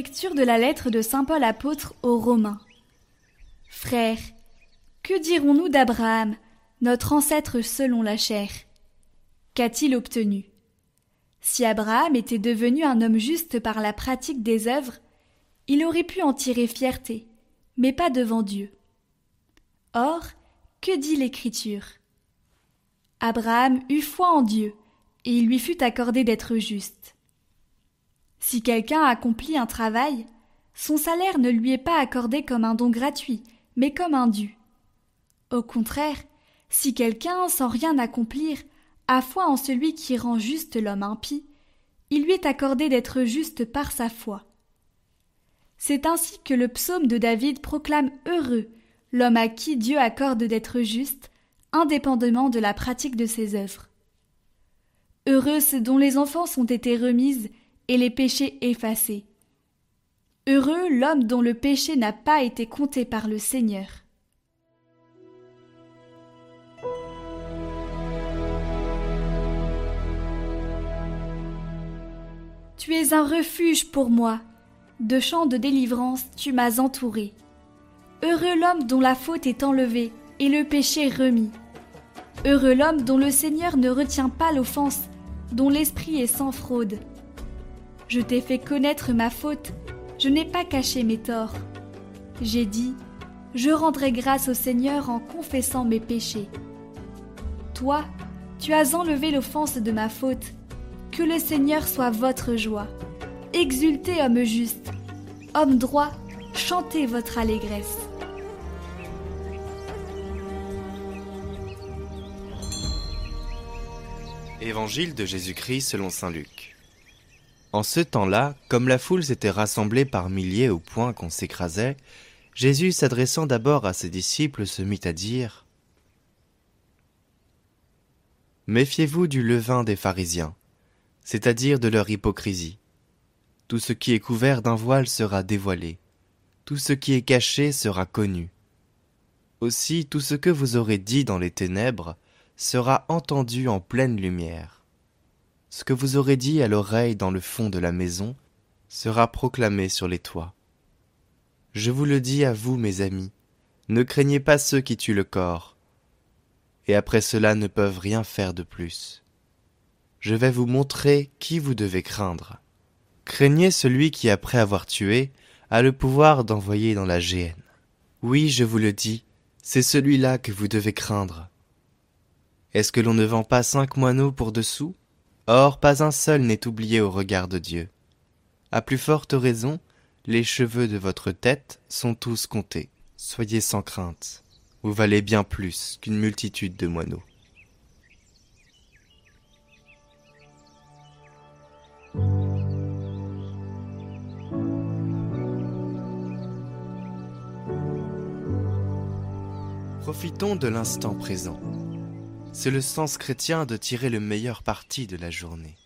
Lecture de la lettre de Saint Paul apôtre aux Romains. Frères, que dirons-nous d'Abraham, notre ancêtre selon la chair? Qu'a-t-il obtenu? Si Abraham était devenu un homme juste par la pratique des œuvres, il aurait pu en tirer fierté, mais pas devant Dieu. Or, que dit l'Écriture? Abraham eut foi en Dieu, et il lui fut accordé d'être juste. Si quelqu'un accomplit un travail, son salaire ne lui est pas accordé comme un don gratuit, mais comme un dû. Au contraire, si quelqu'un, sans rien accomplir, a foi en celui qui rend juste l'homme impie, il lui est accordé d'être juste par sa foi. C'est ainsi que le psaume de David proclame heureux l'homme à qui Dieu accorde d'être juste, indépendamment de la pratique de ses œuvres. Heureux ceux dont les enfants ont été remises et les péchés effacés. Heureux l'homme dont le péché n'a pas été compté par le Seigneur. Tu es un refuge pour moi. De chants de délivrance, tu m'as entouré. Heureux l'homme dont la faute est enlevée et le péché remis. Heureux l'homme dont le Seigneur ne retient pas l'offense, dont l'esprit est sans fraude. Je t'ai fait connaître ma faute, je n'ai pas caché mes torts. J'ai dit, je rendrai grâce au Seigneur en confessant mes péchés. Toi, tu as enlevé l'offense de ma faute. Que le Seigneur soit votre joie. Exultez, homme juste. Homme droit, chantez votre allégresse. Évangile de Jésus-Christ selon Saint Luc. En ce temps-là, comme la foule s'était rassemblée par milliers au point qu'on s'écrasait, Jésus, s'adressant d'abord à ses disciples, se mit à dire Méfiez-vous du levain des pharisiens, c'est-à-dire de leur hypocrisie. Tout ce qui est couvert d'un voile sera dévoilé, tout ce qui est caché sera connu. Aussi tout ce que vous aurez dit dans les ténèbres sera entendu en pleine lumière ce que vous aurez dit à l'oreille dans le fond de la maison sera proclamé sur les toits. Je vous le dis à vous, mes amis, ne craignez pas ceux qui tuent le corps, et après cela ne peuvent rien faire de plus. Je vais vous montrer qui vous devez craindre. Craignez celui qui, après avoir tué, a le pouvoir d'envoyer dans la géhenne. Oui, je vous le dis, c'est celui-là que vous devez craindre. Est-ce que l'on ne vend pas cinq moineaux pour dessous? Or pas un seul n'est oublié au regard de Dieu. À plus forte raison, les cheveux de votre tête sont tous comptés. Soyez sans crainte, vous valez bien plus qu'une multitude de moineaux. Profitons de l'instant présent. C'est le sens chrétien de tirer le meilleur parti de la journée.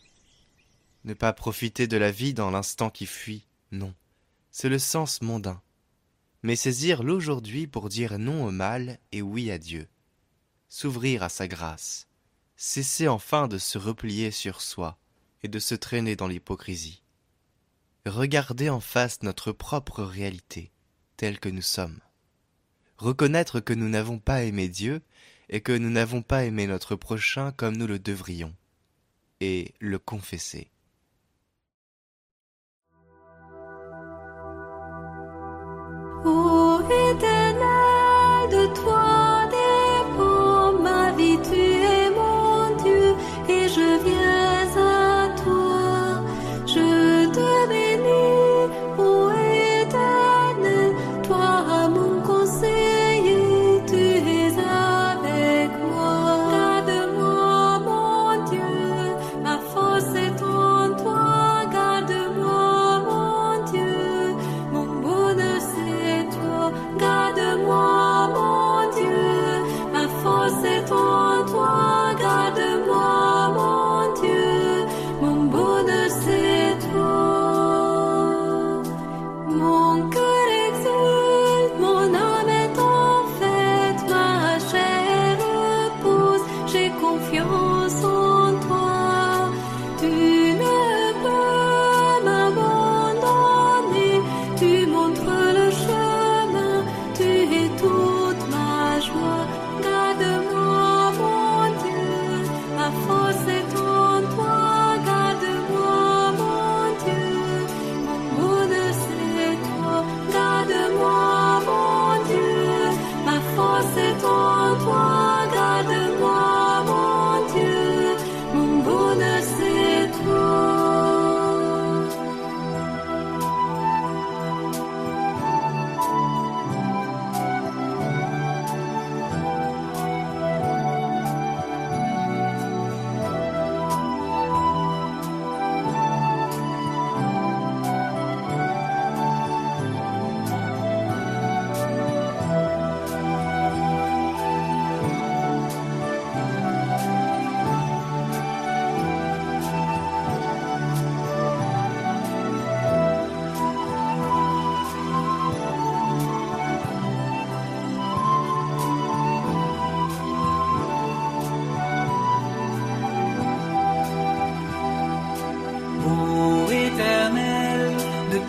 Ne pas profiter de la vie dans l'instant qui fuit, non, c'est le sens mondain. Mais saisir l'aujourd'hui pour dire non au mal et oui à Dieu. S'ouvrir à sa grâce. Cesser enfin de se replier sur soi et de se traîner dans l'hypocrisie. Regarder en face notre propre réalité, telle que nous sommes. Reconnaître que nous n'avons pas aimé Dieu et que nous n'avons pas aimé notre prochain comme nous le devrions, et le confesser. de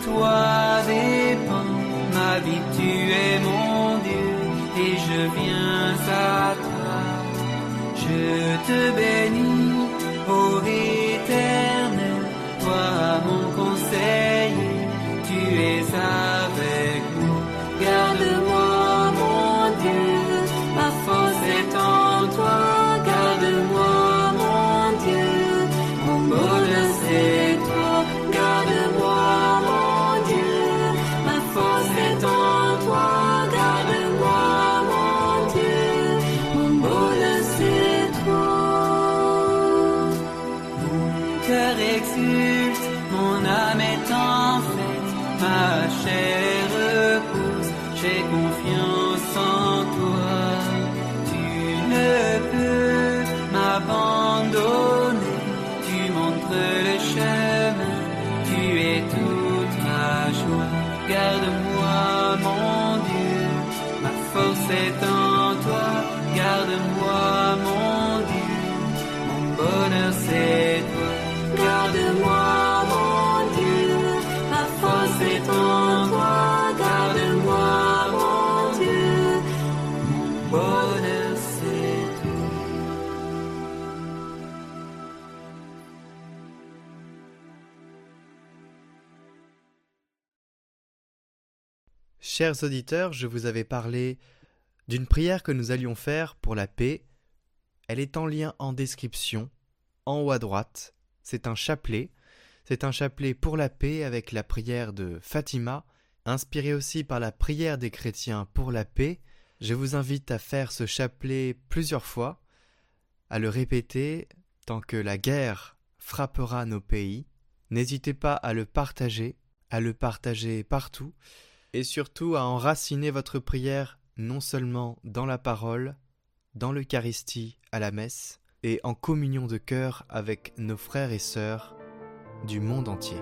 toi dépend ma vie, tu es mon Dieu, et je viens à toi. Je te bénis, Chers auditeurs, je vous avais parlé d'une prière que nous allions faire pour la paix. Elle est en lien en description, en haut à droite. C'est un chapelet. C'est un chapelet pour la paix avec la prière de Fatima, inspiré aussi par la prière des chrétiens pour la paix. Je vous invite à faire ce chapelet plusieurs fois, à le répéter tant que la guerre frappera nos pays. N'hésitez pas à le partager, à le partager partout, et surtout à enraciner votre prière non seulement dans la parole, dans l'Eucharistie à la messe, et en communion de cœur avec nos frères et sœurs du monde entier.